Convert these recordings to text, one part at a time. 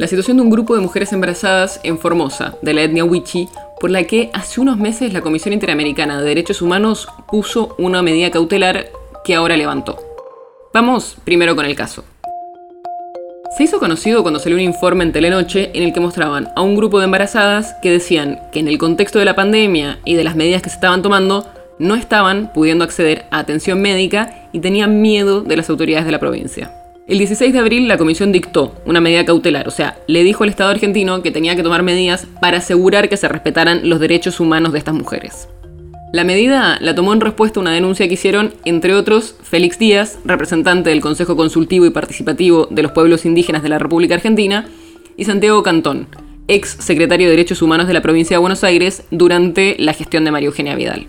La situación de un grupo de mujeres embarazadas en Formosa, de la etnia Wichi, por la que hace unos meses la Comisión Interamericana de Derechos Humanos puso una medida cautelar que ahora levantó. Vamos primero con el caso. Se hizo conocido cuando salió un informe en Telenoche en el que mostraban a un grupo de embarazadas que decían que en el contexto de la pandemia y de las medidas que se estaban tomando, no estaban pudiendo acceder a atención médica y tenían miedo de las autoridades de la provincia. El 16 de abril la comisión dictó una medida cautelar, o sea, le dijo al Estado argentino que tenía que tomar medidas para asegurar que se respetaran los derechos humanos de estas mujeres. La medida la tomó en respuesta a una denuncia que hicieron, entre otros, Félix Díaz, representante del Consejo Consultivo y Participativo de los Pueblos Indígenas de la República Argentina, y Santiago Cantón, ex secretario de Derechos Humanos de la provincia de Buenos Aires durante la gestión de María Eugenia Vidal.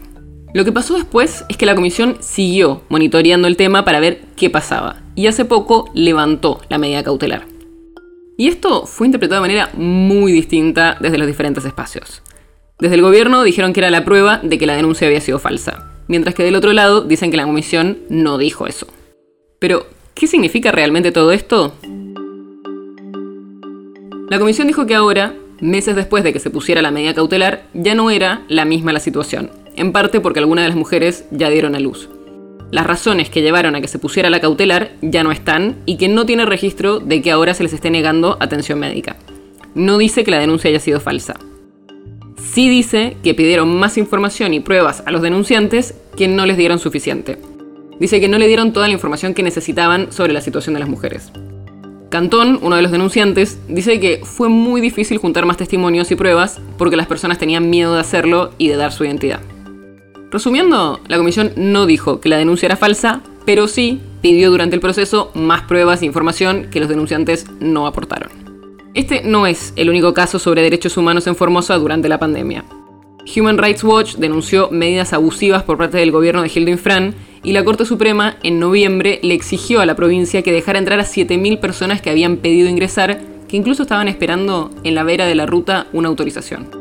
Lo que pasó después es que la comisión siguió monitoreando el tema para ver qué pasaba y hace poco levantó la medida cautelar. Y esto fue interpretado de manera muy distinta desde los diferentes espacios. Desde el gobierno dijeron que era la prueba de que la denuncia había sido falsa, mientras que del otro lado dicen que la comisión no dijo eso. Pero, ¿qué significa realmente todo esto? La comisión dijo que ahora, meses después de que se pusiera la medida cautelar, ya no era la misma la situación, en parte porque algunas de las mujeres ya dieron a luz. Las razones que llevaron a que se pusiera la cautelar ya no están y que no tiene registro de que ahora se les esté negando atención médica. No dice que la denuncia haya sido falsa. Sí dice que pidieron más información y pruebas a los denunciantes que no les dieron suficiente. Dice que no le dieron toda la información que necesitaban sobre la situación de las mujeres. Cantón, uno de los denunciantes, dice que fue muy difícil juntar más testimonios y pruebas porque las personas tenían miedo de hacerlo y de dar su identidad. Resumiendo, la comisión no dijo que la denuncia era falsa, pero sí pidió durante el proceso más pruebas e información que los denunciantes no aportaron. Este no es el único caso sobre derechos humanos en Formosa durante la pandemia. Human Rights Watch denunció medidas abusivas por parte del gobierno de Hildo Infran y la Corte Suprema en noviembre le exigió a la provincia que dejara entrar a 7.000 personas que habían pedido ingresar, que incluso estaban esperando en la vera de la ruta una autorización.